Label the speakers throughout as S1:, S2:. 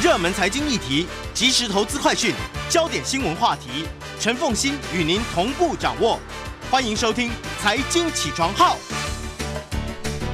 S1: 热门财经议题、即时投资快讯、焦点新闻话题，陈凤欣与您同步掌握。欢迎收听《财经起床号》。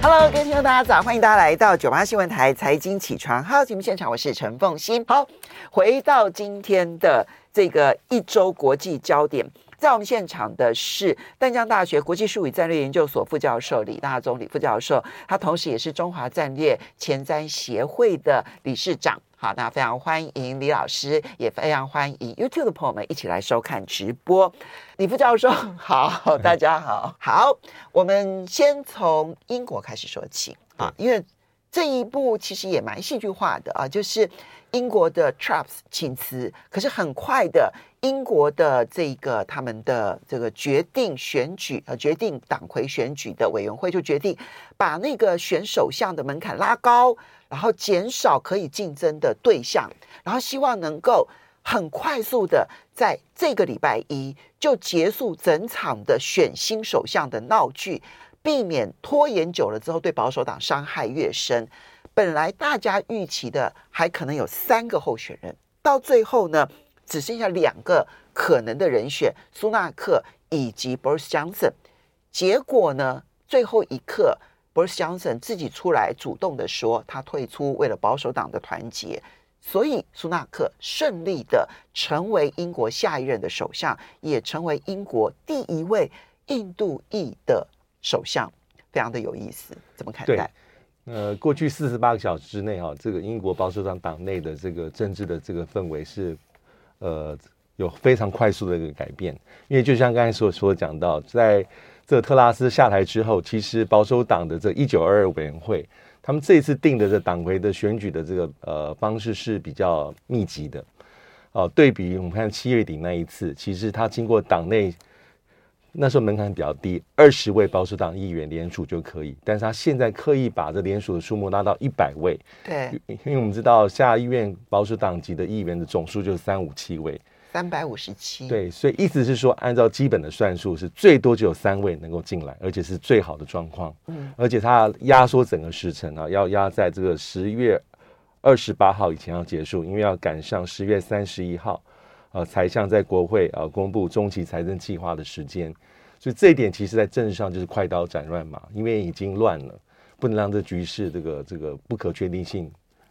S2: Hello，各位听众大家早，欢迎大家来到九八新闻台《财经起床号》节目现场，我是陈凤欣。好，回到今天的这个一周国际焦点。在我们现场的是淡江大学国际术语战略研究所副教授李大中李副教授，他同时也是中华战略前瞻协会的理事长。好，那非常欢迎李老师，也非常欢迎 YouTube 的朋友们一起来收看直播。李副教授 好，大家好，好，我们先从英国开始说起啊，因为这一步其实也蛮戏剧化的啊，就是。英国的 Traps 请辞，可是很快的，英国的这个他们的这个决定选举呃，决定党魁选举的委员会就决定把那个选首相的门槛拉高，然后减少可以竞争的对象，然后希望能够很快速的在这个礼拜一就结束整场的选新首相的闹剧，避免拖延久了之后对保守党伤害越深。本来大家预期的还可能有三个候选人，到最后呢，只剩下两个可能的人选，苏纳克以及 Boris Johnson。结果呢，最后一刻，Boris Johnson 自己出来主动的说他退出，为了保守党的团结，所以苏纳克顺利的成为英国下一任的首相，也成为英国第一位印度裔的首相，非常的有意思，怎么看待？
S3: 呃，过去四十八个小时之内，哈，这个英国保守党党内的这个政治的这个氛围是，呃，有非常快速的一个改变。因为就像刚才所说讲到，在这个特拉斯下台之后，其实保守党的这一九二二委员会，他们这一次定的这党魁的选举的这个呃方式是比较密集的。哦，对比我们看七月底那一次，其实他经过党内。那时候门槛比较低，二十位保守党议员联署就可以。但是他现在刻意把这联署的数目拉到一百位。
S2: 对，
S3: 因为我们知道下议院保守党籍的议员的总数就是三五七位，
S2: 三百五十七。
S3: 对，所以意思是说，按照基本的算术，是最多只有三位能够进来，而且是最好的状况。嗯，而且它压缩整个时程啊，要压在这个十月二十八号以前要结束，因为要赶上十月三十一号。呃，财相在国会啊、呃、公布中期财政计划的时间，所以这一点其实在政治上就是快刀斩乱麻，因为已经乱了，不能让这局势这个这个不可确定性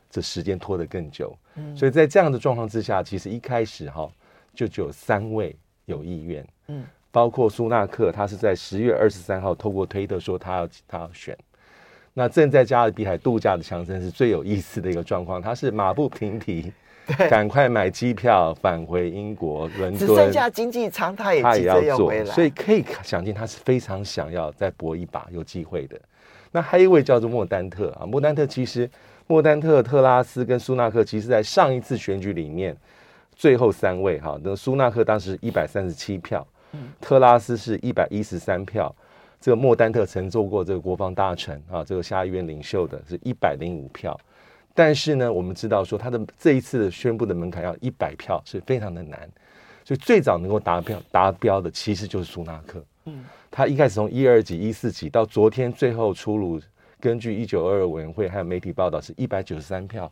S3: 这时间拖得更久。嗯，所以在这样的状况之下，其实一开始哈就只有三位有意愿，嗯，包括苏纳克，他是在十月二十三号透过推特说他要他要选。那正在加勒比海度假的强森是最有意思的一个状况，他是马不停蹄。赶快买机票返回英国伦敦，只
S2: 剩下经济舱，他也
S3: 他也要做，所以可以想见他是非常想要再搏一把，有机会的。那还有一位叫做莫丹特啊，莫丹特其实莫丹特、特拉斯跟苏纳克，其实在上一次选举里面最后三位哈，那苏纳克当时一百三十七票，特拉斯是一百一十三票，这个莫丹特曾做过这个国防大臣啊，这个下议院领袖的是一百零五票。但是呢，我们知道说他的这一次的宣布的门槛要一百票是非常的难，所以最早能够达标达标的其实就是苏纳克。嗯，他一开始从一二级、一四级到昨天最后出炉，根据一九二二委员会还有媒体报道是一百九十三票，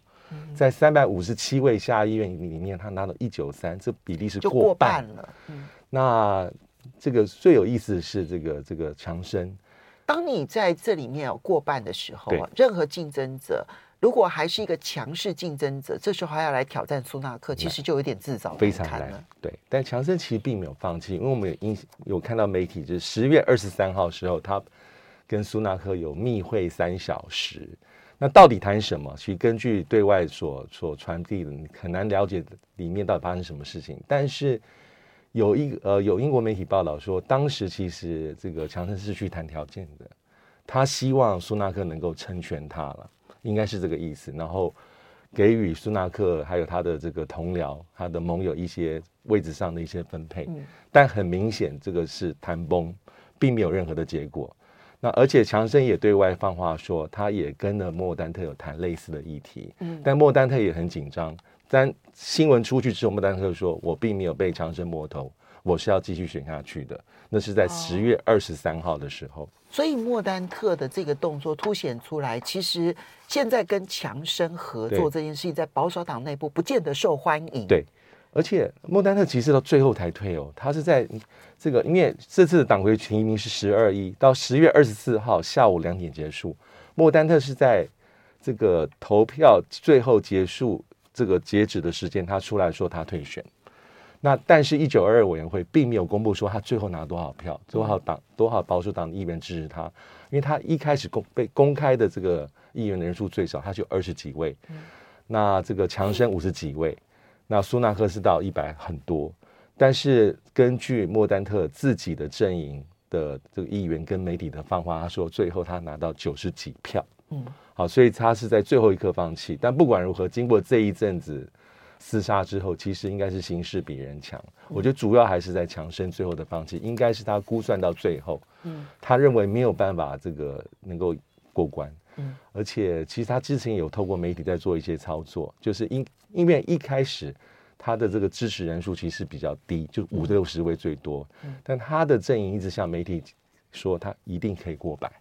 S3: 在三百五十七位下议院里面，他拿到一九三，这比例是过半了。嗯，那这个最有意思的是这个这个强生，
S2: 当你在这里面有过半的时候啊，任何竞争者。如果还是一个强势竞争者，这时候还要来挑战苏纳克，其实就有点自找
S3: 非常难。对，但强生其实并没有放弃，因为我们有印有看到媒体，就是十月二十三号时候，他跟苏纳克有密会三小时。那到底谈什么？其实根据对外所所传递的，很难了解里面到底发生什么事情。但是有一呃有英国媒体报道说，当时其实这个强生是去谈条件的，他希望苏纳克能够成全他了。应该是这个意思，然后给予苏纳克还有他的这个同僚、他的盟友一些位置上的一些分配，但很明显这个是谈崩，并没有任何的结果。那而且强生也对外放话说，他也跟了莫丹特有谈类似的议题，嗯、但莫丹特也很紧张。但新闻出去之后，莫丹特说：“我并没有被强生摸头，我是要继续选下去的。那是在十月二十三号的时候。
S2: 所以莫丹特的这个动作凸显出来，其实现在跟强生合作这件事情，在保守党内部不见得受欢迎。
S3: 对，而且莫丹特其实到最后才退哦，他是在这个因为这次的党魁提名是十二一到十月二十四号下午两点结束，莫丹特是在这个投票最后结束这个截止的时间，他出来说他退选。那但是，一九二二委员会并没有公布说他最后拿多少票，多少党多少保守党的议员支持他，因为他一开始公被公开的这个议员人数最少，他就二十几位，那这个强生五十几位，那苏纳克是到一百很多，但是根据莫丹特自己的阵营的这个议员跟媒体的放话，他说最后他拿到九十几票，嗯，好，所以他是在最后一刻放弃，但不管如何，经过这一阵子。厮杀之后，其实应该是形势比人强。我觉得主要还是在强生最后的放弃，应该是他估算到最后，嗯，他认为没有办法这个能够过关，嗯，而且其实他之前有透过媒体在做一些操作，就是因因为一开始他的这个支持人数其实比较低，就五六十位最多，嗯，但他的阵营一直向媒体说他一定可以过百。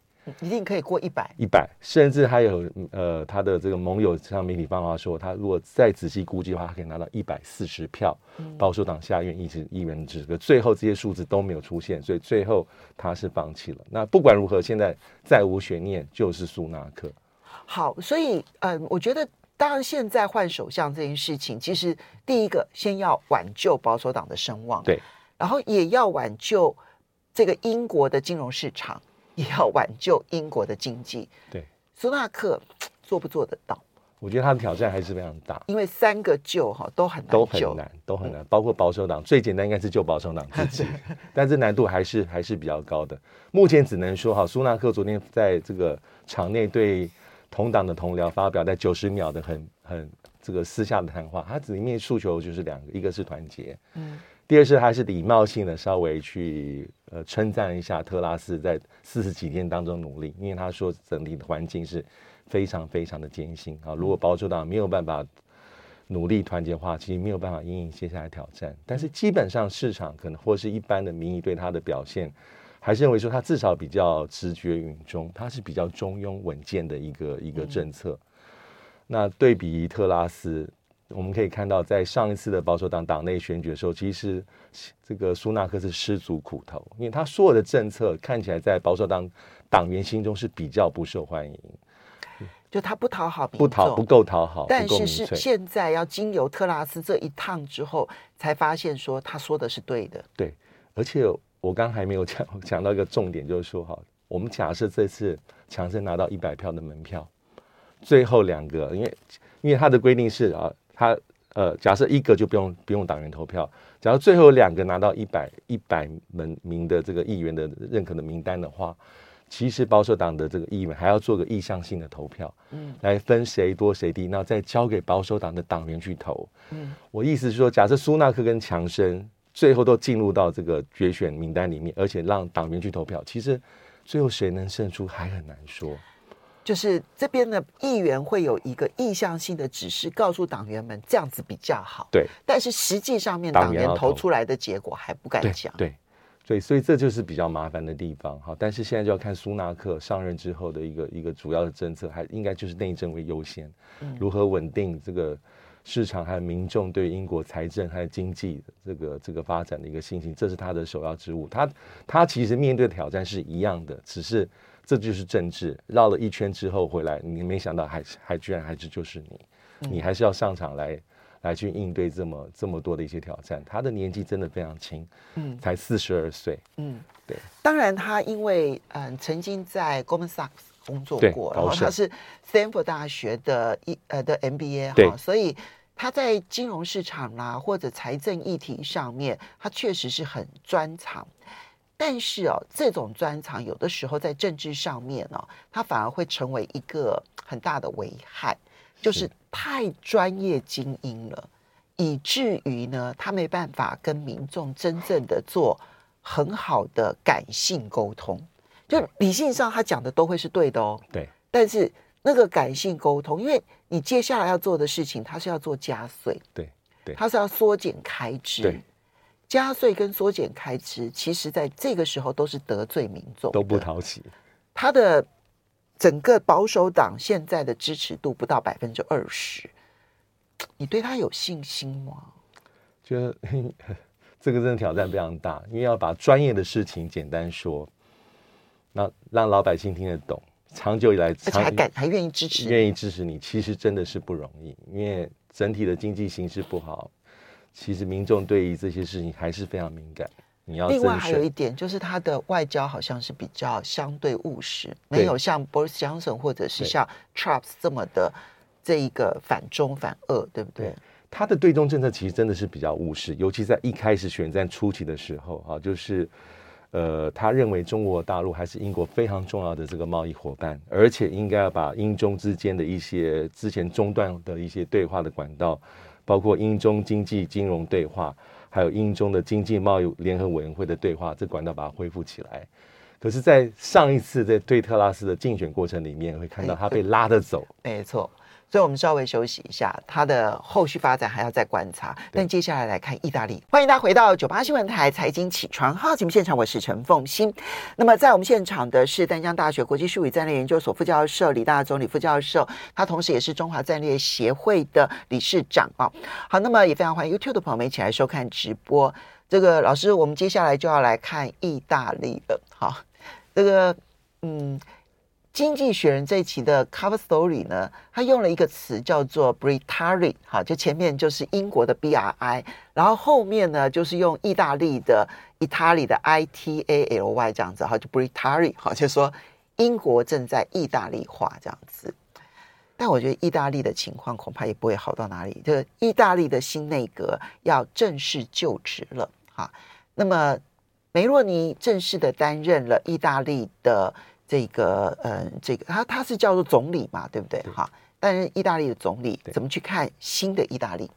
S2: 一定可以过一百，
S3: 一百，甚至还有呃，他的这个盟友向媒体放话说，他如果再仔细估计的话，他可以拿到一百四十票，保守党下院一直议员这个最后这些数字都没有出现，所以最后他是放弃了。那不管如何，现在再无悬念，就是苏纳克。
S2: 好，所以嗯、呃，我觉得当然现在换首相这件事情，其实第一个先要挽救保守党的声望，
S3: 对，
S2: 然后也要挽救这个英国的金融市场。也要挽救英国的经济。
S3: 对，
S2: 苏纳克做不做得到？
S3: 我觉得他的挑战还是非常大，
S2: 因为三个救哈都很难，
S3: 都很难，都很难。包括保守党最简单应该是救保守党自己，但是难度还是还是比较高的。目前只能说哈，苏纳克昨天在这个场内对同党的同僚发表在九十秒的很很这个私下的谈话，他里面诉求就是两个，一个是团结，嗯。第二是还是礼貌性的稍微去呃称赞一下特拉斯在四十几天当中努力，因为他说整体的环境是非常非常的艰辛啊。如果保守党没有办法努力团结的话，其实没有办法应应接下来挑战。但是基本上市场可能或是一般的民意对他的表现，还是认为说他至少比较直觉允中，他是比较中庸稳健的一个一个政策。那对比特拉斯。我们可以看到，在上一次的保守党党内选举的时候，其实这个苏纳克是失足苦头，因为他所有的政策看起来在保守党党员心中是比较不受欢迎，
S2: 就他不讨好
S3: 不讨不够讨好。
S2: 但是是现在要经由特拉斯这一趟之后，才发现说他说的是对的。
S3: 对，而且我刚还没有讲 讲到一个重点，就是说哈，我们假设这次强生拿到一百票的门票，最后两个，因为因为他的规定是啊。他呃，假设一个就不用不用党员投票，假如最后两个拿到一百一百门名的这个议员的认可的名单的话，其实保守党的这个议员还要做个意向性的投票，嗯，来分谁多谁低，然后再交给保守党的党员去投。嗯，我意思是说，假设苏纳克跟强生最后都进入到这个决选名单里面，而且让党员去投票，其实最后谁能胜出还很难说。
S2: 就是这边的议员会有一个意向性的指示，告诉党员们这样子比较好。
S3: 对，
S2: 但是实际上面党员投出来的结果还不敢讲。
S3: 对，对，所以这就是比较麻烦的地方。哈，但是现在就要看苏纳克上任之后的一个一个主要的政策，还应该就是内政为优先，如何稳定这个市场还有民众对英国财政还有经济这个这个发展的一个信心，这是他的首要之务。他他其实面对的挑战是一样的，只是。这就是政治，绕了一圈之后回来，你没想到还还居然还是就是你，你还是要上场来来去应对这么这么多的一些挑战。他的年纪真的非常轻，嗯，才四十二岁，嗯，对。
S2: 当然，他因为嗯曾经在 Goldman Sachs 工作过，然后他是 Stanford 大学的一呃的 MBA 哈，所以他在金融市场啦或者财政议题上面，他确实是很专长。但是哦，这种专长有的时候在政治上面哦，它反而会成为一个很大的危害，就是太专业精英了，以至于呢，他没办法跟民众真正的做很好的感性沟通。就理性上他讲的都会是对的哦，
S3: 对。
S2: 但是那个感性沟通，因为你接下来要做的事情，他是要做加税，
S3: 对对，
S2: 他是要缩减开支，
S3: 对。
S2: 加税跟缩减开支，其实在这个时候都是得罪民众，
S3: 都不讨喜。
S2: 他的整个保守党现在的支持度不到百分之二十，你对他有信心吗？
S3: 觉得 这个真的挑战非常大，因为要把专业的事情简单说，那让老百姓听得懂，长久以来，
S2: 而且还敢还愿意支持，
S3: 愿意支持你，其实真的是不容易，因为整体的经济形势不好。其实民众对于这些事情还是非常敏感。你要
S2: 另外还有一点，就是他的外交好像是比较相对务实，没有像 Boris Johnson 或者是像 Trump 这么的这一个反中反俄，对不对？对，
S3: 他的对中政策其实真的是比较务实，尤其在一开始选战初期的时候啊，就是呃，他认为中国大陆还是英国非常重要的这个贸易伙伴，而且应该要把英中之间的一些之前中断的一些对话的管道。包括英中经济金融对话，还有英中的经济贸易联合委员会的对话，这管道把它恢复起来。可是，在上一次在对特拉斯的竞选过程里面，会看到他被拉着走。
S2: 没错。所以，我们稍微休息一下，它的后续发展还要再观察。但接下来来看意大利，欢迎大家回到九八新闻台财经起床号节目现场，我是陈凤欣。那么，在我们现场的是丹江大学国际术语战略研究所副教授李大中李副教授，他同时也是中华战略协会的理事长啊。好，那么也非常欢迎 YouTube 的朋友们一起来收看直播。这个老师，我们接下来就要来看意大利了。好，这个嗯。经济学人这一期的 cover story 呢，他用了一个词叫做 Britari，好，就前面就是英国的 BRI，然后后面呢就是用意大利的 Italy 的 ITALY 这样子，哈，就 Britari，好，就说英国正在意大利化这样子。但我觉得意大利的情况恐怕也不会好到哪里，就意大利的新内阁要正式就职了，哈，那么梅洛尼正式的担任了意大利的。这个呃，这个他他是叫做总理嘛，对不对？哈，但是意大利的总理怎么去看新的意大利？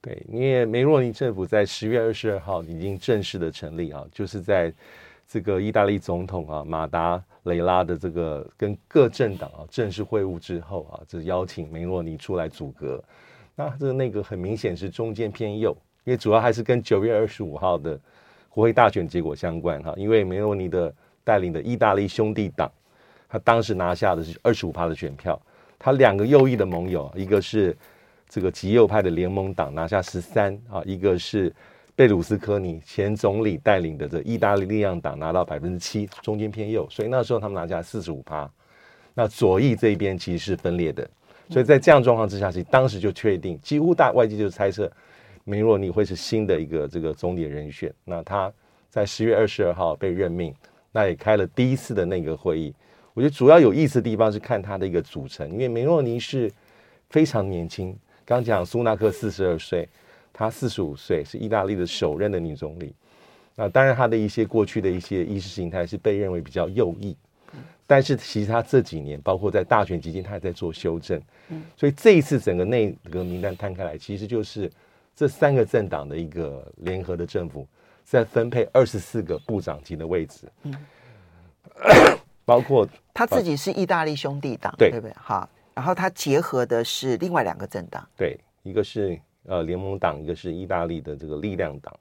S3: 对，因为梅洛尼政府在十月二十二号已经正式的成立啊，就是在这个意大利总统啊马达雷拉的这个跟各政党啊正式会晤之后啊，就邀请梅洛尼出来组阁。那这那个很明显是中间偏右，因为主要还是跟九月二十五号的国会大选结果相关哈，因为梅洛尼的带领的意大利兄弟党。他当时拿下的是二十五趴的选票，他两个右翼的盟友，一个是这个极右派的联盟党拿下十三啊，一个是贝鲁斯科尼前总理带领的这意大利力量党拿到百分之七，中间偏右，所以那时候他们拿下四十五趴。那左翼这一边其实是分裂的，所以在这样状况之下，其实当时就确定，几乎大外界就猜测梅洛尼会是新的一个这个总理人选。那他在十月二十二号被任命，那也开了第一次的内阁会议。我觉得主要有意思的地方是看它的一个组成，因为梅洛尼是非常年轻。刚讲苏纳克四十二岁，她四十五岁，是意大利的首任的女总理。那当然，她的一些过去的一些意识形态是被认为比较右翼，但是其实她这几年，包括在大选期间，她也在做修正。所以这一次整个内阁名单摊开来，其实就是这三个政党的一个联合的政府在分配二十四个部长级的位置。包括
S2: 他自己是意大利兄弟党，
S3: 对
S2: 对不对？好，然后他结合的是另外两个政党，
S3: 对，一个是呃联盟党，一个是意大利的这个力量党。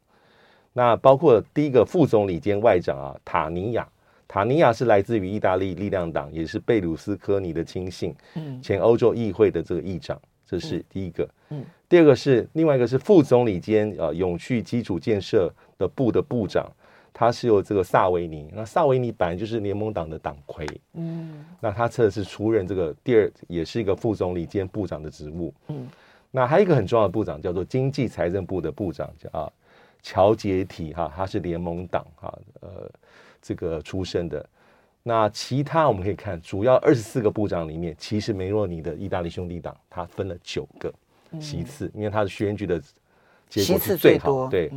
S3: 那包括第一个副总理兼外长啊，塔尼亚，塔尼亚是来自于意大利力量党，也是贝鲁斯科尼的亲信，嗯，前欧洲议会的这个议长，这是第一个。嗯，嗯第二个是另外一个是副总理兼呃永续基础建设的部的部长。他是由这个萨维尼，那萨维尼本来就是联盟党的党魁，嗯，那他这次出任这个第二，也是一个副总理兼部长的职务，嗯，那还有一个很重要的部长叫做经济财政部的部长叫啊乔杰提哈，他是联盟党哈呃这个出身的，那其他我们可以看，主要二十四个部长里面，其实梅洛尼的意大利兄弟党他分了九个席次，因为他的选举的结果是最好，对。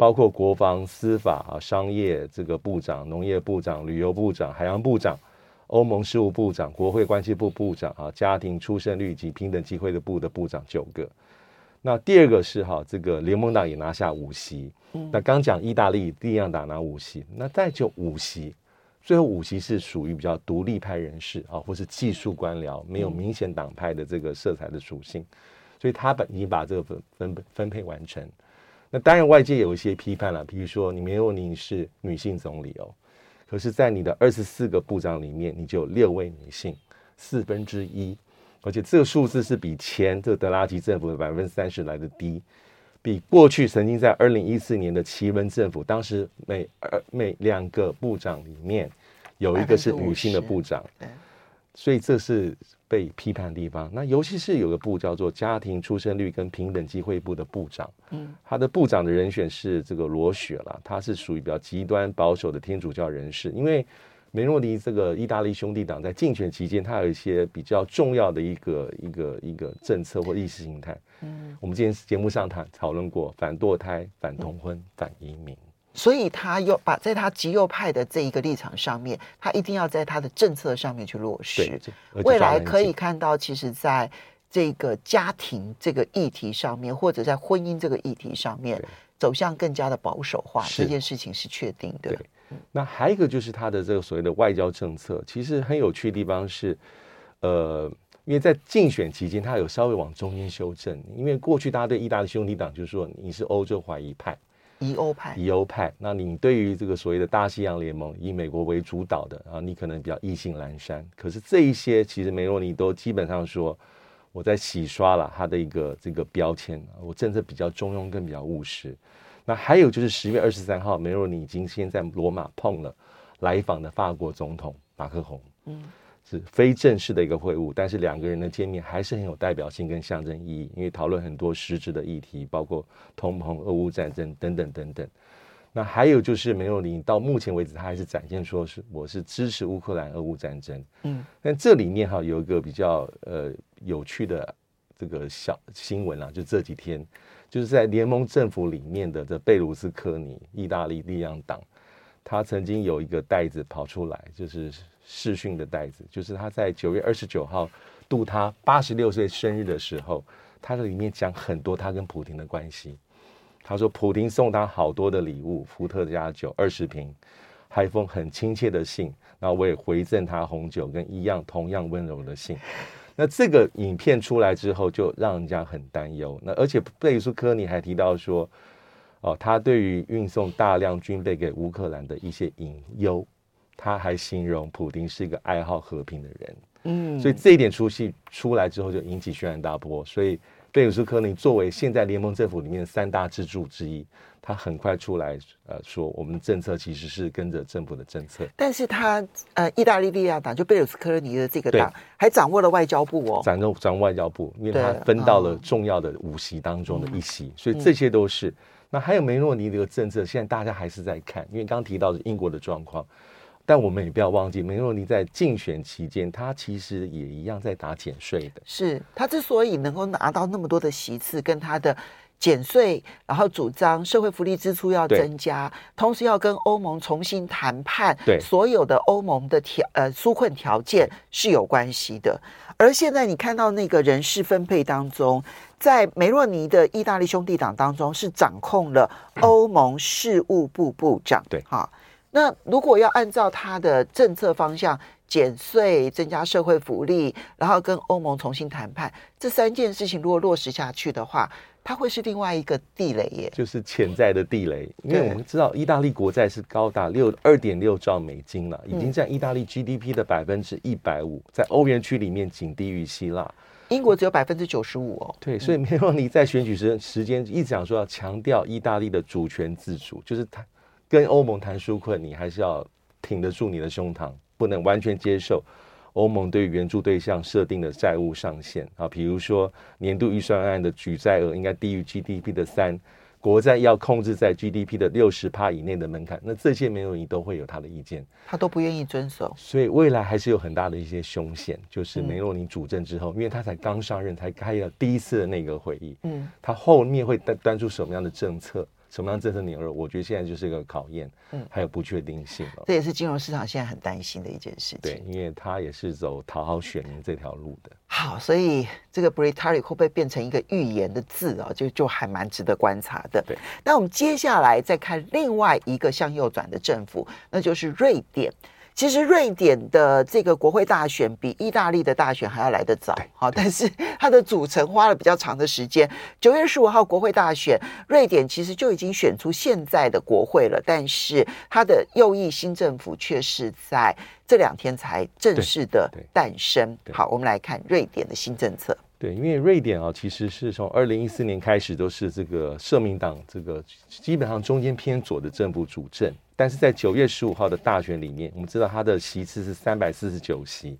S3: 包括国防、司法啊、商业这个部长、农业部长、旅游部长、海洋部长、欧盟事务部长、国会关系部部长啊、家庭出生率及平等机会的部的部长九个。那第二个是哈，这个联盟党也拿下五席。那刚讲意大利力量党拿五席，那再就五席，最后五席是属于比较独立派人士啊，或是技术官僚，没有明显党派的这个色彩的属性，所以他本已经把这个分分分配完成。那当然外界有一些批判了，比如说你没有你是女性总理哦，可是，在你的二十四个部长里面，你就有六位女性，四分之一，而且这个数字是比前这个德拉吉政府的百分之三十来的低，比过去曾经在二零一四年的奇文政府，当时每二每两个部长里面有一个是女性的部长，所以这是。被批判的地方，那尤其是有个部叫做家庭出生率跟平等机会部的部长，嗯，他的部长的人选是这个罗雪了，他是属于比较极端保守的天主教人士。因为梅洛尼这个意大利兄弟党在竞选期间，他有一些比较重要的一个一个一个政策或意识形态，嗯，我们今天节目上谈讨论过反堕胎、反同婚、嗯、反移民。
S2: 所以他又把在他极右派的这一个立场上面，他一定要在他的政策上面去落实。未来可以看到，其实在这个家庭这个议题上面，或者在婚姻这个议题上面，走向更加的保守化，这件事情是确定的。
S3: 那还有一个就是他的这个所谓的外交政策，其实很有趣的地方是，呃，因为在竞选期间，他有稍微往中间修正，因为过去大家对意大利兄弟党就是说你是欧洲怀疑派。
S2: 疑欧派，
S3: 疑欧派。那你对于这个所谓的大西洋联盟，以美国为主导的啊，你可能比较意兴阑珊。可是这一些，其实梅洛尼都基本上说，我在洗刷了他的一个这个标签，我政策比较中庸，更比较务实。那还有就是十月二十三号，梅洛尼已经先在罗马碰了来访的法国总统马克宏。嗯。是非正式的一个会晤，但是两个人的见面还是很有代表性跟象征意义，因为讨论很多实质的议题，包括通膨、俄乌战争等等等等。那还有就是梅洛尼到目前为止，他还是展现说是我是支持乌克兰俄乌战争。嗯，但这里面哈有一个比较呃有趣的这个小新闻啊，就这几天就是在联盟政府里面的这贝鲁斯科尼意大利力量党，他曾经有一个袋子跑出来，就是。视讯的袋子，就是他在九月二十九号度他八十六岁生日的时候，他在里面讲很多他跟普丁的关系。他说普丁送他好多的礼物，伏特加酒二十瓶，还一封很亲切的信。然后我也回赠他红酒跟一样同样温柔的信。那这个影片出来之后，就让人家很担忧。那而且贝鲁斯科尼还提到说，哦，他对于运送大量军备给乌克兰的一些隐忧。他还形容普丁是一个爱好和平的人，嗯，所以这一点出戏出来之后就引起轩然大波。所以贝鲁斯科尼作为现在联盟政府里面的三大支柱之一，他很快出来呃说，我们政策其实是跟着政府的政策。但
S2: 是他呃，意大利利亚党就贝鲁斯科尼的这个党还掌握了外交部哦，
S3: 掌握掌握外交部，因为他分到了重要的五席当中的一席，嗯、所以这些都是。嗯、那还有梅洛尼的政策，现在大家还是在看，因为刚刚提到的英国的状况。但我们也不要忘记，梅洛尼在竞选期间，他其实也一样在打减税的。
S2: 是他之所以能够拿到那么多的席次，跟他的减税，然后主张社会福利支出要增加，同时要跟欧盟重新谈判，对所有的欧盟的条呃纾困条件是有关系的。而现在你看到那个人事分配当中，在梅洛尼的意大利兄弟党当中是掌控了欧盟事务部部长，对哈。那如果要按照他的政策方向减税、增加社会福利，然后跟欧盟重新谈判，这三件事情如果落实下去的话，它会是另外一个地雷耶，
S3: 就是潜在的地雷。因为我们知道，意大利国债是高达六二点六兆美金了，已经占意大利 GDP 的百分之一百五，在欧元区里面仅低于希腊。
S2: 英国只有百分之九十五哦。
S3: 对，所以梅洛尼在选举时时间一直讲说要强调意大利的主权自主，就是他。跟欧盟谈纾困，你还是要挺得住你的胸膛，不能完全接受欧盟对于援助对象设定的债务上限啊。比如说年度预算案的举债额应该低于 GDP 的三，国债要控制在 GDP 的六十趴以内的门槛。那这些梅洛尼都会有他的意见，
S2: 他都不愿意遵守。
S3: 所以未来还是有很大的一些凶险，就是梅洛尼主政之后，嗯、因为他才刚上任，才开了第一次的内阁会议，嗯，他后面会端端出什么样的政策？什么样政策牛肉？我觉得现在就是一个考验，嗯，还有不确定性了。
S2: 这也是金融市场现在很担心的一件事情。
S3: 对，因为它也是走讨好选民这条路的。
S2: 好，所以这个 Brittari 会不会变成一个预言的字啊？就就还蛮值得观察的。对。那我们接下来再看另外一个向右转的政府，那就是瑞典。其实瑞典的这个国会大选比意大利的大选还要来得早，好，但是它的组成花了比较长的时间。九月十五号国会大选，瑞典其实就已经选出现在的国会了，但是它的右翼新政府却是在这两天才正式的诞生。好，我们来看瑞典的新政策。
S3: 对，因为瑞典啊，其实是从二零一四年开始都是这个社民党这个基本上中间偏左的政府主政。但是在九月十五号的大选里面，我们知道他的席次是三百四十九席，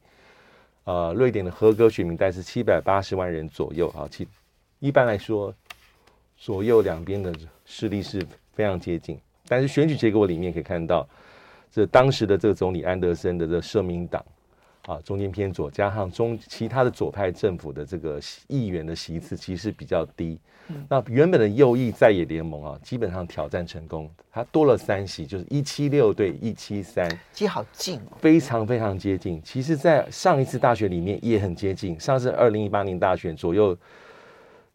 S3: 呃，瑞典的合格选民大概是七百八十万人左右啊。其一般来说，左右两边的势力是非常接近。但是选举结果里面可以看到，这当时的这个总理安德森的这社民党。啊，中间偏左，加上中其他的左派政府的这个议员的席次其实比较低。嗯、那原本的右翼在野联盟啊，基本上挑战成功，它多了三席，就是一七六对一七三，
S2: 其实好近哦，
S3: 非常非常接近。其实，在上一次大选里面也很接近，上次二零一八年大选左右，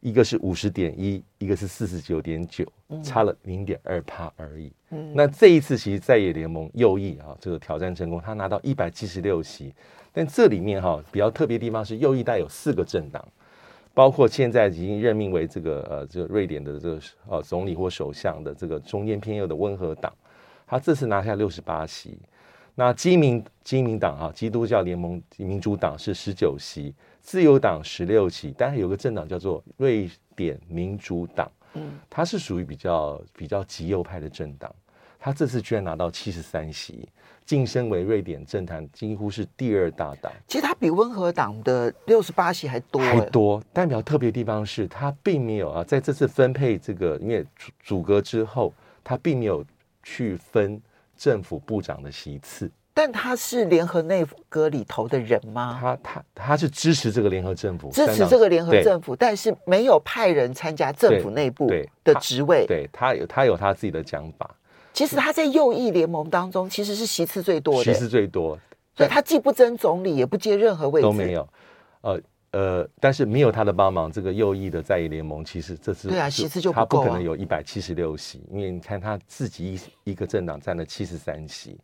S3: 一个是五十点一，一个是四十九点九，差了零点二趴而已。嗯、那这一次其实在野联盟右翼啊，这个挑战成功，他拿到一百七十六席。但这里面哈比较特别的地方是右翼带有四个政党，包括现在已经任命为这个呃这个瑞典的这个呃总理或首相的这个中间偏右的温和党，他这次拿下六十八席。那基民基民党哈基督教联盟民主党是十九席，自由党十六席，但是有个政党叫做瑞典民主党，嗯，它是属于比较比较极右派的政党，他这次居然拿到七十三席。晋升为瑞典政坛几乎是第二大党，
S2: 其实它比温和党的六十八席还多，
S3: 还多。代表特别的地方是，它并没有啊，在这次分配这个因为组阁之后，它并没有去分政府部长的席次。
S2: 但他是联合内阁里头的人吗？
S3: 他他他是支持这个联合政府，
S2: 支持这个联合政府，但是没有派人参加政府内部的职位。
S3: 对，他有他有他自己的讲法。
S2: 其实他在右翼联盟当中，其实是席次最多的，
S3: 席次最多，
S2: 所以他既不争总理，也不接任何位置，
S3: 都没有。呃呃，但是没有他的帮忙，这个右翼的在野联盟其实这次
S2: 对啊，席次就不够，
S3: 他不可能有一百七十六席，因为你看他自己一一个政党占了七十三席，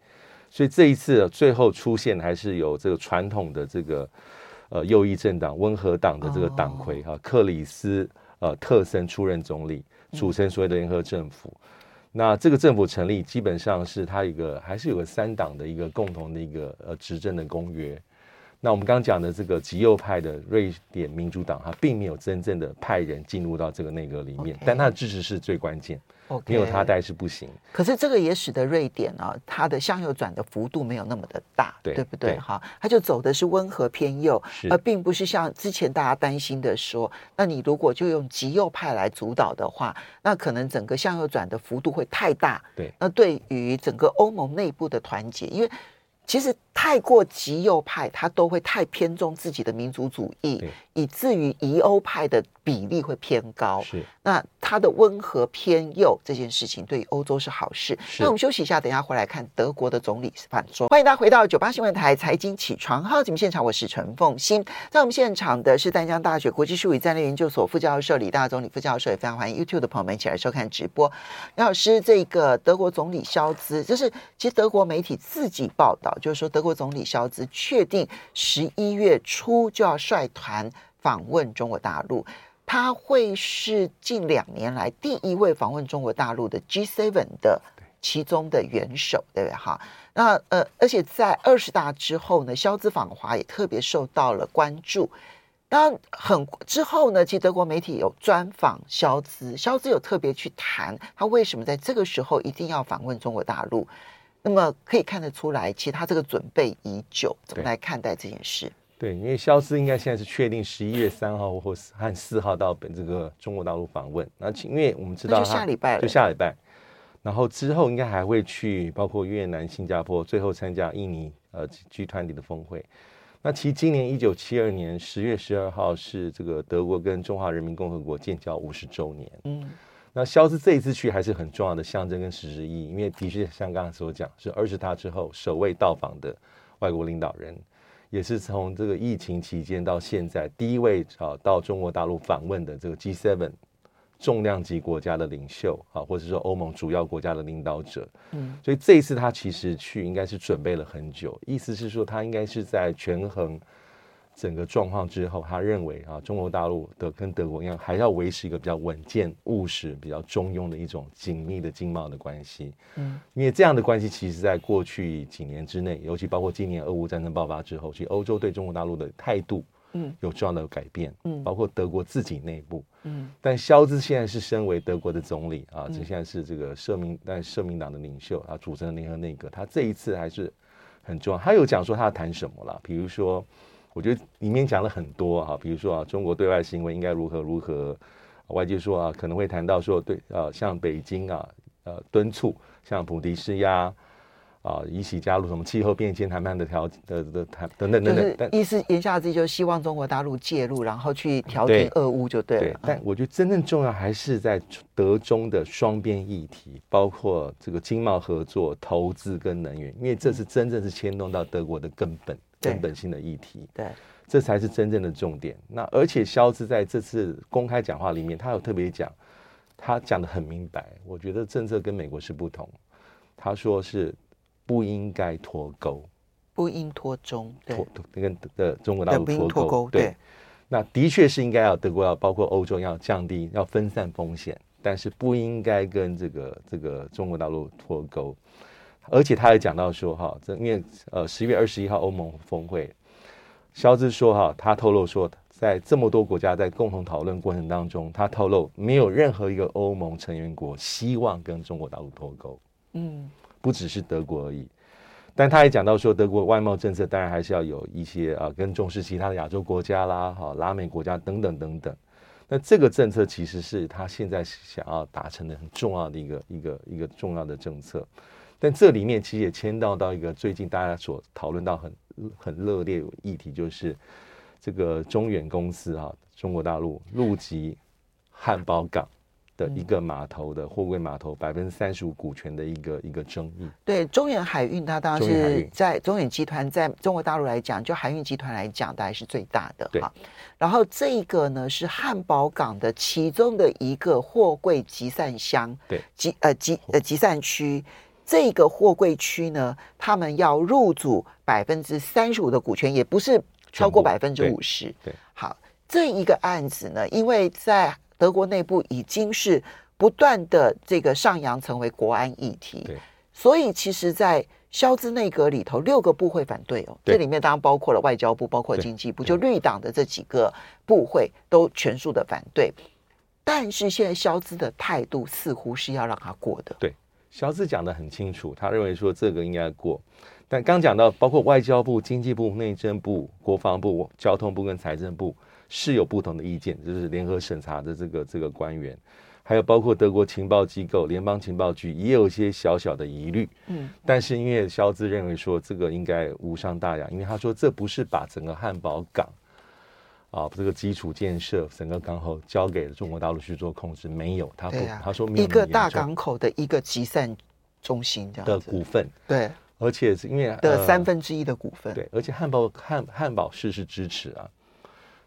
S3: 所以这一次最后出现还是有这个传统的这个呃右翼政党温和党的这个党魁哈、哦、克里斯呃特森出任总理，组成所谓的联合政府。嗯那这个政府成立，基本上是它一个还是有个三党的一个共同的一个呃执政的公约。那我们刚刚讲的这个极右派的瑞典民主党，它并没有真正的派人进入到这个内阁里面.但它的支持是最关键。没有他带是不行。
S2: 可是这个也使得瑞典啊，它的向右转的幅度没有那么的大，对，对不对？哈，它就走的是温和偏右，而并不是像之前大家担心的说，那你如果就用极右派来主导的话，那可能整个向右转的幅度会太大。
S3: 对，
S2: 那对于整个欧盟内部的团结，因为其实太过极右派，他都会太偏重自己的民族主义，以至于疑欧派的。比例会偏高，
S3: 是
S2: 那他的温和偏右这件事情对于欧洲是好事。那我们休息一下，等一下回来看德国的总理反说。欢迎大家回到九八新闻台财经起床号节目现场，我是陈凤欣。在我们现场的是淡江大学国际术语战略研究所副教授李大中李副教授，也非常欢迎 YouTube 的朋友们一起来收看直播。李老师，这个德国总理肖兹，就是其实德国媒体自己报道，就是说德国总理肖兹确定十一月初就要率团访问中国大陆。他会是近两年来第一位访问中国大陆的 G7 的其中的元首，对不对？哈，那呃，而且在二十大之后呢，萧兹访华也特别受到了关注。那很之后呢，其实德国媒体有专访肖兹，肖兹有特别去谈他为什么在这个时候一定要访问中国大陆。那么可以看得出来，其实他这个准备已久。怎么来看待这件事？
S3: 对，因为肖斯应该现在是确定十一月三号或和四号到本这个中国大陆访问。那因为我们知道
S2: 就下礼拜了，
S3: 就下礼拜，然后之后应该还会去包括越南、新加坡，最后参加印尼呃 G 团体的峰会。那其实今年一九七二年十月十二号是这个德国跟中华人民共和国建交五十周年。嗯，那萧兹这一次去还是很重要的象征跟实质意义，因为的确像刚才所讲，是二十大之后首位到访的外国领导人。也是从这个疫情期间到现在第一位啊到中国大陆访问的这个 G7 重量级国家的领袖啊，或者说欧盟主要国家的领导者。嗯，所以这一次他其实去应该是准备了很久，意思是说他应该是在权衡。整个状况之后，他认为啊，中国大陆的跟德国一样，还要维持一个比较稳健、务实、比较中庸的一种紧密的经贸的关系。嗯，因为这样的关系，其实在过去几年之内，尤其包括今年俄乌战争爆发之后，其实欧洲对中国大陆的态度，嗯，有重要的改变。嗯，包括德国自己内部，嗯，但肖兹现在是身为德国的总理啊，这现在是这个社民，但社民党的领袖啊，组成的联合内阁，他这一次还是很重要。他有讲说他要谈什么了，比如说。我觉得里面讲了很多哈，比如说啊，中国对外行为应该如何如何，外界说啊，可能会谈到说对呃，像北京啊，呃，敦促像普迪施压啊，一起加入什么气候变迁谈判的条的的谈等等等等。但
S2: 意思言下之意就是希望中国大陆介入，然后去调停俄乌就对了。
S3: 对，但我觉得真正重要还是在德中的双边议题，包括这个经贸合作、投资跟能源，因为这是真正是牵动到德国的根本。根本性的议题，
S2: 对，
S3: 这才是真正的重点。那而且肖志在这次公开讲话里面，他有特别讲，他讲的很明白。我觉得政策跟美国是不同，他说是不应该脱钩，
S2: 不应脱中，脱
S3: 跟的中国大陆脱钩。对，那的确是应该要德国要包括欧洲要降低要分散风险，但是不应该跟这个这个中国大陆脱钩。而且他也讲到说，哈，这因为呃十月二十一号欧盟峰会，肖兹说哈，他透露说，在这么多国家在共同讨论过程当中，他透露没有任何一个欧盟成员国希望跟中国大陆脱钩，嗯，不只是德国而已。但他也讲到说，德国外贸政策当然还是要有一些啊，跟重视其他的亚洲国家啦，哈，拉美国家等等等等。那这个政策其实是他现在想要达成的很重要的一个一个一个重要的政策。但这里面其实也牵到到一个最近大家所讨论到很很热烈的议题，就是这个中远公司啊，中国大陆入籍汉堡港的一个码头的货柜码头百分之三十五股权的一个一个争议。
S2: 对，中远海运它当然是在中远集团在中国大陆来讲，就海运集团来讲，大概是最大的。
S3: 对。
S2: 然后这个呢是汉堡港的其中的一个货柜集散箱，
S3: 对，
S2: 集呃集呃集散区。这个货柜区呢，他们要入主百分之三十五的股权，也不是超过百分之五十。
S3: 对，
S2: 好，这一个案子呢，因为在德国内部已经是不断的这个上扬成为国安议题，
S3: 对，
S2: 所以其实，在肖兹内阁里头，六个部会反对哦，这里面当然包括了外交部，包括经济部，就绿党的这几个部会都全数的反对。但是现在肖兹的态度似乎是要让他过的，
S3: 对。肖兹讲的很清楚，他认为说这个应该过，但刚讲到包括外交部、经济部、内政部、国防部、交通部跟财政部是有不同的意见，就是联合审查的这个这个官员，还有包括德国情报机构、联邦情报局也有一些小小的疑虑。嗯，但是因为肖兹认为说这个应该无伤大雅，因为他说这不是把整个汉堡港。啊，这个基础建设整个港口交给了中国大陆去做控制，没有，他不，啊、他说没有，
S2: 一个大港口的一个集散中心这样
S3: 的股份，
S2: 对，
S3: 而且是因为
S2: 的三分之一的股份，
S3: 呃，对，而且汉堡汉汉堡市是支持啊，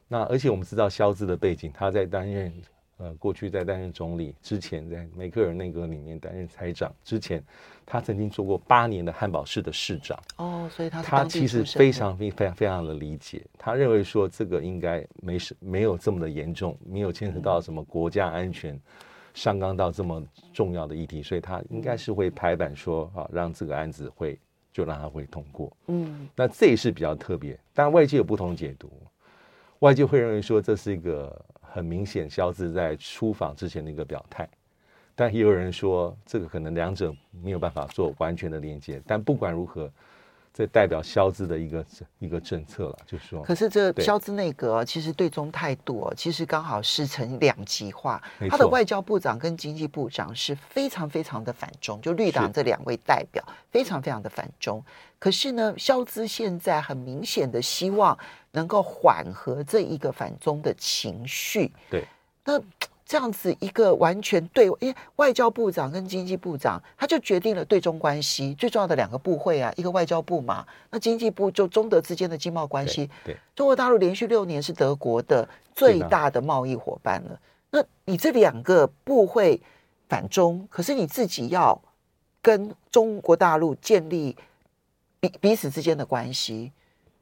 S3: 那而且我们知道肖志的背景，他在担任。呃，过去在担任总理之前，在梅克尔内阁里面担任财长之前，他曾经做过八年的汉堡市的市长。
S2: 哦，所以他
S3: 他其实非常非非常非常的理解，他认为说这个应该没事，没有这么的严重，没有牵扯到什么国家安全，上纲到这么重要的议题，所以他应该是会拍板说啊，让这个案子会就让他会通过。嗯，那这也是比较特别，但外界有不同解读，外界会认为说这是一个。很明显，肖兹在出访之前的一个表态，但也有人说，这个可能两者没有办法做完全的连接。但不管如何，这代表肖兹的一个一个政策了，就是说。
S2: 可是这肖兹内阁其实对中态度，其实刚好是成两极化。他的外交部长跟经济部长是非常非常的反中，就绿党这两位代表非常非常的反中。可是呢，肖兹现在很明显的希望。能够缓和这一个反中的情绪，
S3: 对，
S2: 那这样子一个完全对，因为外交部长跟经济部长，他就决定了对中关系最重要的两个部会啊，一个外交部嘛，那经济部就中德之间的经贸关系。
S3: 对，
S2: 中国大陆连续六年是德国的最大的贸易伙伴了，那你这两个部会反中，可是你自己要跟中国大陆建立彼彼此之间的关系，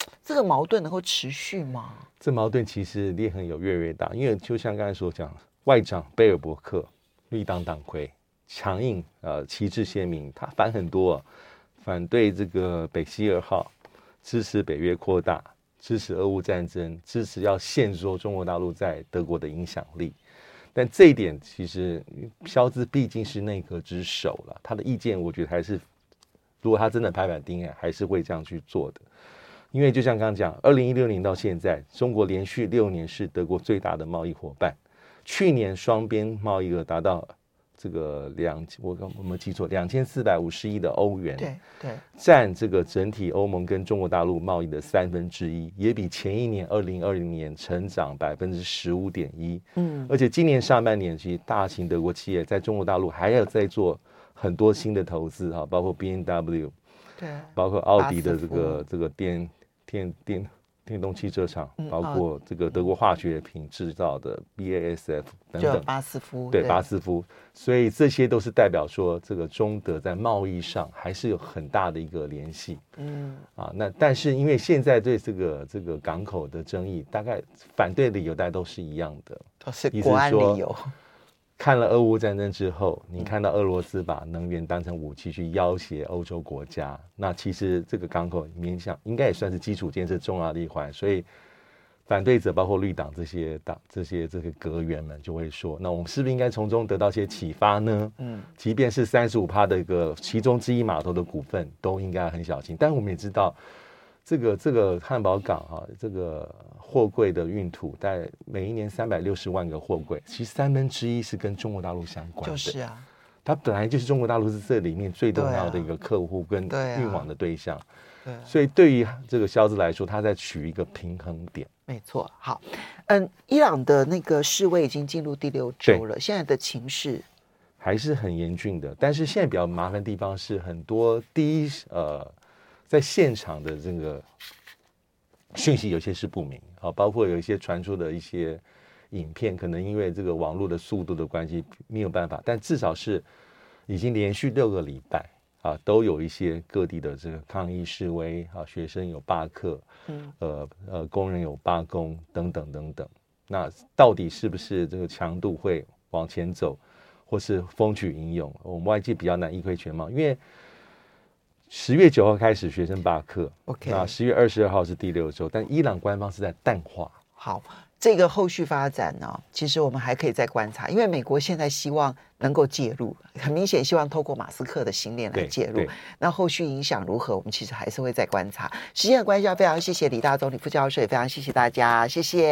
S2: 这个矛盾能够持续吗？
S3: 这矛盾其实裂痕有越来越大，因为就像刚才所讲，外长贝尔伯克绿党党魁强硬，呃，旗帜鲜明，他反很多，反对这个北溪二号，支持北约扩大，支持俄乌战争，支持要限缩中国大陆在德国的影响力。但这一点其实，肖兹毕竟是内阁之首了，他的意见我觉得还是，如果他真的拍板定案，还是会这样去做的。因为就像刚刚讲，二零一六年到现在，中国连续六年是德国最大的贸易伙伴，去年双边贸易额达到。这个两，我刚我没记错，两千四百五十亿的欧元，
S2: 对对，
S3: 占这个整体欧盟跟中国大陆贸易的三分之一，也比前一年二零二零年成长百分之十五点一。嗯，而且今年上半年，其实大型德国企业在中国大陆还要再做很多新的投资哈，包括 B N W，对，包括奥迪的这个这个电电电。电动汽车厂，包括这个德国化学品制造的 BASF 等等，
S2: 巴斯夫
S3: 对，巴斯夫，所以这些都是代表说，这个中德在贸易上还是有很大的一个联系。嗯，啊，那但是因为现在对这个这个港口的争议，大概反对的理由大概都是一样的，
S2: 都是国安理由。
S3: 看了俄乌战争之后，你看到俄罗斯把能源当成武器去要挟欧洲国家，那其实这个港口勉强应该也算是基础建设重要的一环。所以反对者包括绿党这些党这些这个阁员们就会说，那我们是不是应该从中得到些启发呢？嗯，即便是三十五趴的一个其中之一码头的股份，都应该很小心。但我们也知道。这个这个汉堡港啊，这个货柜的运土，大概每一年三百六十万个货柜，其实三分之一是跟中国大陆相关的。
S2: 就是啊，
S3: 它本来就是中国大陆是这里面最重要的一个客户跟运往的对象。对，所以对于这个萧兹来说，他在取一个平衡点。
S2: 没错。好，嗯，伊朗的那个示威已经进入第六周了，现在的情势
S3: 还是很严峻的。但是现在比较麻烦的地方是，很多第一呃。在现场的这个讯息有些是不明啊，包括有一些传出的一些影片，可能因为这个网络的速度的关系没有办法，但至少是已经连续六个礼拜啊，都有一些各地的这个抗议示威啊，学生有罢课，嗯，呃呃，工人有罢工等等等等。那到底是不是这个强度会往前走，或是风起云涌？我们外界比较难一窥全貌，因为。十月九号开始学生罢课，OK，那十月二十二号是第六周，但伊朗官方是在淡化。
S2: 好，这个后续发展呢，其实我们还可以再观察，因为美国现在希望能够介入，很明显希望透过马斯克的行链来介入。那后续影响如何，我们其实还是会再观察。时间的关系，要非常谢谢李大总理副教授，也非常谢谢大家，谢谢。